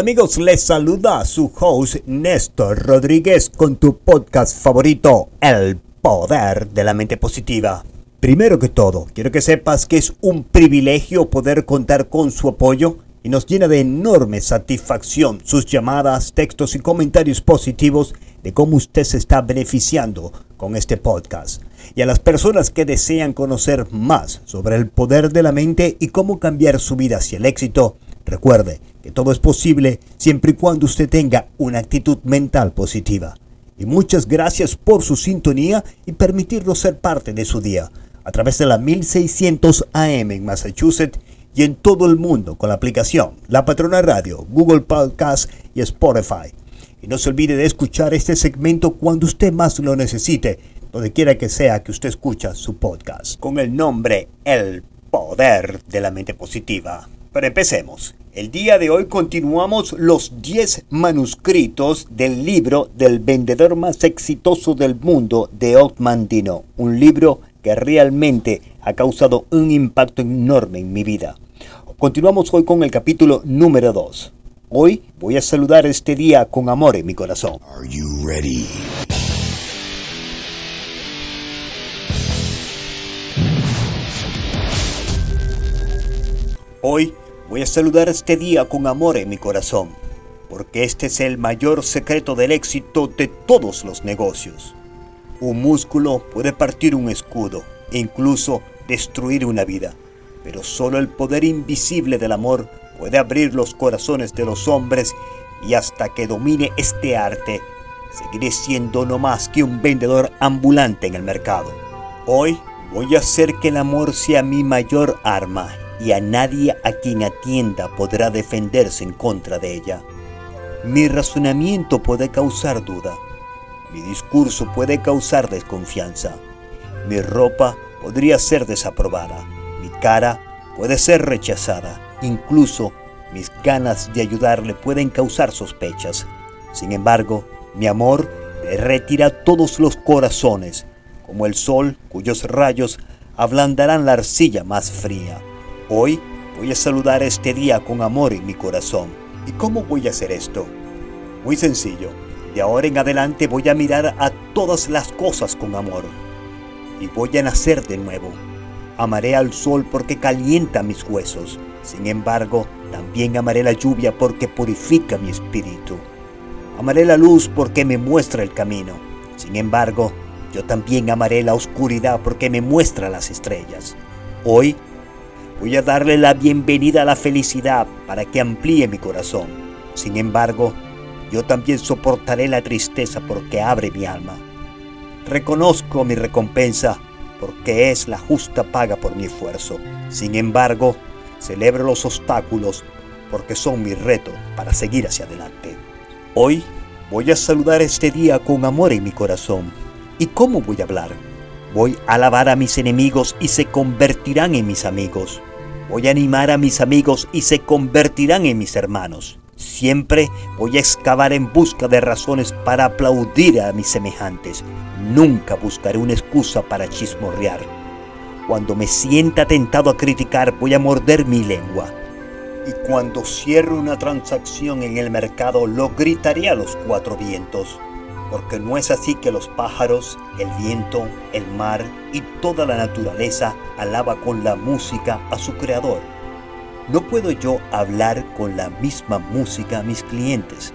Amigos, les saluda su host Néstor Rodríguez con tu podcast favorito, El Poder de la Mente Positiva. Primero que todo, quiero que sepas que es un privilegio poder contar con su apoyo y nos llena de enorme satisfacción sus llamadas, textos y comentarios positivos de cómo usted se está beneficiando con este podcast. Y a las personas que desean conocer más sobre el poder de la mente y cómo cambiar su vida hacia el éxito, recuerde todo es posible siempre y cuando usted tenga una actitud mental positiva. Y muchas gracias por su sintonía y permitirnos ser parte de su día a través de la 1600 AM en Massachusetts y en todo el mundo con la aplicación La Patrona Radio, Google Podcast y Spotify. Y no se olvide de escuchar este segmento cuando usted más lo necesite, donde quiera que sea que usted escucha su podcast, con el nombre El Poder de la Mente Positiva. Pero empecemos. El día de hoy continuamos los 10 manuscritos del libro del vendedor más exitoso del mundo de Otman Dino, un libro que realmente ha causado un impacto enorme en mi vida. Continuamos hoy con el capítulo número 2. Hoy voy a saludar este día con amor en mi corazón. Hoy voy a saludar este día con amor en mi corazón, porque este es el mayor secreto del éxito de todos los negocios. Un músculo puede partir un escudo incluso destruir una vida, pero solo el poder invisible del amor puede abrir los corazones de los hombres y hasta que domine este arte, seguiré siendo no más que un vendedor ambulante en el mercado. Hoy voy a hacer que el amor sea mi mayor arma y a nadie a quien atienda podrá defenderse en contra de ella. Mi razonamiento puede causar duda. Mi discurso puede causar desconfianza. Mi ropa podría ser desaprobada. Mi cara puede ser rechazada. Incluso mis ganas de ayudarle pueden causar sospechas. Sin embargo, mi amor retira todos los corazones, como el sol cuyos rayos ablandarán la arcilla más fría. Hoy voy a saludar este día con amor en mi corazón. ¿Y cómo voy a hacer esto? Muy sencillo. De ahora en adelante voy a mirar a todas las cosas con amor. Y voy a nacer de nuevo. Amaré al sol porque calienta mis huesos sin embargo, también amaré la lluvia porque purifica mi espíritu. Amaré la luz porque me muestra el camino. Sin embargo, yo también amaré la oscuridad porque me muestra las estrellas. Hoy voy a darle la bienvenida a la felicidad para que amplíe mi corazón. Sin embargo, yo también soportaré la tristeza porque abre mi alma. Reconozco mi recompensa porque es la justa paga por mi esfuerzo. Sin embargo, Celebro los obstáculos porque son mi reto para seguir hacia adelante. Hoy voy a saludar este día con amor en mi corazón. ¿Y cómo voy a hablar? Voy a alabar a mis enemigos y se convertirán en mis amigos. Voy a animar a mis amigos y se convertirán en mis hermanos. Siempre voy a excavar en busca de razones para aplaudir a mis semejantes. Nunca buscaré una excusa para chismorrear. Cuando me sienta tentado a criticar, voy a morder mi lengua. Y cuando cierre una transacción en el mercado, lo gritaré a los cuatro vientos. Porque no es así que los pájaros, el viento, el mar y toda la naturaleza alaba con la música a su creador. No puedo yo hablar con la misma música a mis clientes.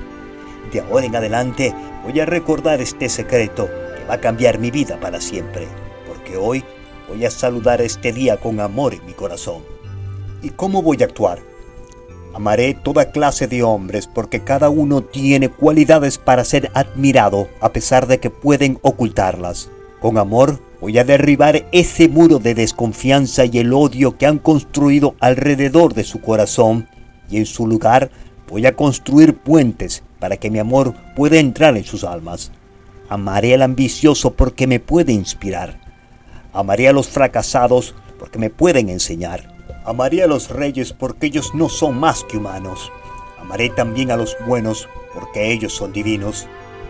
De ahora en adelante voy a recordar este secreto que va a cambiar mi vida para siempre, porque hoy Voy a saludar este día con amor en mi corazón. ¿Y cómo voy a actuar? Amaré toda clase de hombres porque cada uno tiene cualidades para ser admirado a pesar de que pueden ocultarlas. Con amor voy a derribar ese muro de desconfianza y el odio que han construido alrededor de su corazón y en su lugar voy a construir puentes para que mi amor pueda entrar en sus almas. Amaré al ambicioso porque me puede inspirar. Amaré a los fracasados porque me pueden enseñar. Amaré a los reyes porque ellos no son más que humanos. Amaré también a los buenos porque ellos son divinos.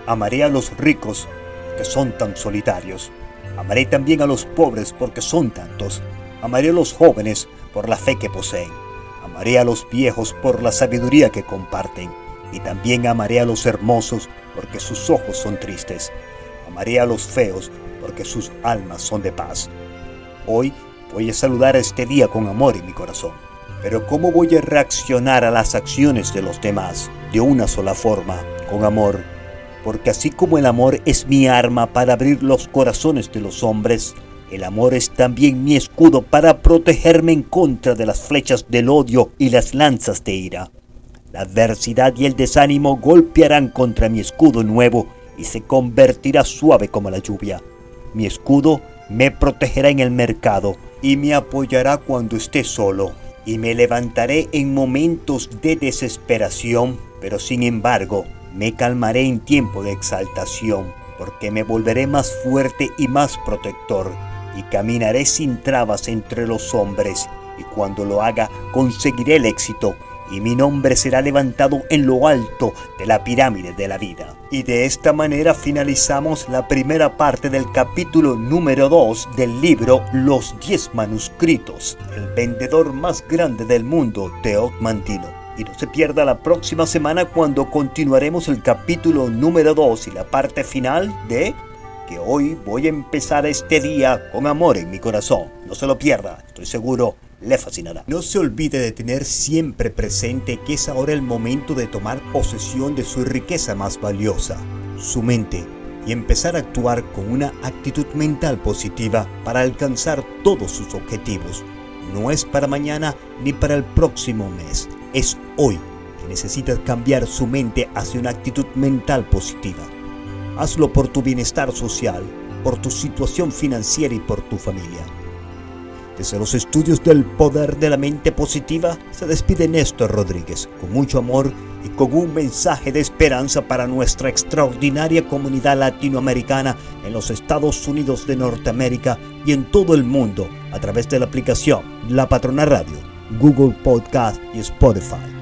Amaré a los ricos que son tan solitarios. Amaré también a los pobres porque son tantos. Amaré a los jóvenes por la fe que poseen. Amaré a los viejos por la sabiduría que comparten. y también amaré a los hermosos porque sus ojos son tristes. Amaré a los feos porque sus almas son de paz. Hoy voy a saludar este día con amor en mi corazón. Pero ¿cómo voy a reaccionar a las acciones de los demás? De una sola forma, con amor. Porque así como el amor es mi arma para abrir los corazones de los hombres, el amor es también mi escudo para protegerme en contra de las flechas del odio y las lanzas de ira. La adversidad y el desánimo golpearán contra mi escudo nuevo y se convertirá suave como la lluvia. Mi escudo me protegerá en el mercado y me apoyará cuando esté solo. Y me levantaré en momentos de desesperación, pero sin embargo me calmaré en tiempo de exaltación, porque me volveré más fuerte y más protector, y caminaré sin trabas entre los hombres, y cuando lo haga conseguiré el éxito y mi nombre será levantado en lo alto de la pirámide de la vida. Y de esta manera finalizamos la primera parte del capítulo número 2 del libro Los 10 manuscritos, el vendedor más grande del mundo, Teo Mantino. Y no se pierda la próxima semana cuando continuaremos el capítulo número 2 y la parte final de que hoy voy a empezar este día con amor en mi corazón. No se lo pierda, estoy seguro le. No se olvide de tener siempre presente que es ahora el momento de tomar posesión de su riqueza más valiosa, su mente, y empezar a actuar con una actitud mental positiva para alcanzar todos sus objetivos. No es para mañana ni para el próximo mes, es hoy que necesitas cambiar su mente hacia una actitud mental positiva. Hazlo por tu bienestar social, por tu situación financiera y por tu familia. Desde los estudios del poder de la mente positiva se despide Néstor Rodríguez con mucho amor y con un mensaje de esperanza para nuestra extraordinaria comunidad latinoamericana en los Estados Unidos de Norteamérica y en todo el mundo a través de la aplicación La Patrona Radio, Google Podcast y Spotify.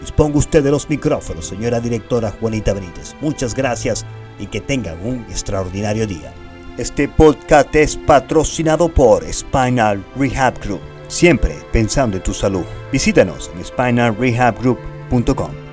Disponga usted de los micrófonos, señora directora Juanita Benítez. Muchas gracias y que tengan un extraordinario día. Este podcast es patrocinado por Spinal Rehab Group. Siempre pensando en tu salud. Visítanos en spinalrehabgroup.com.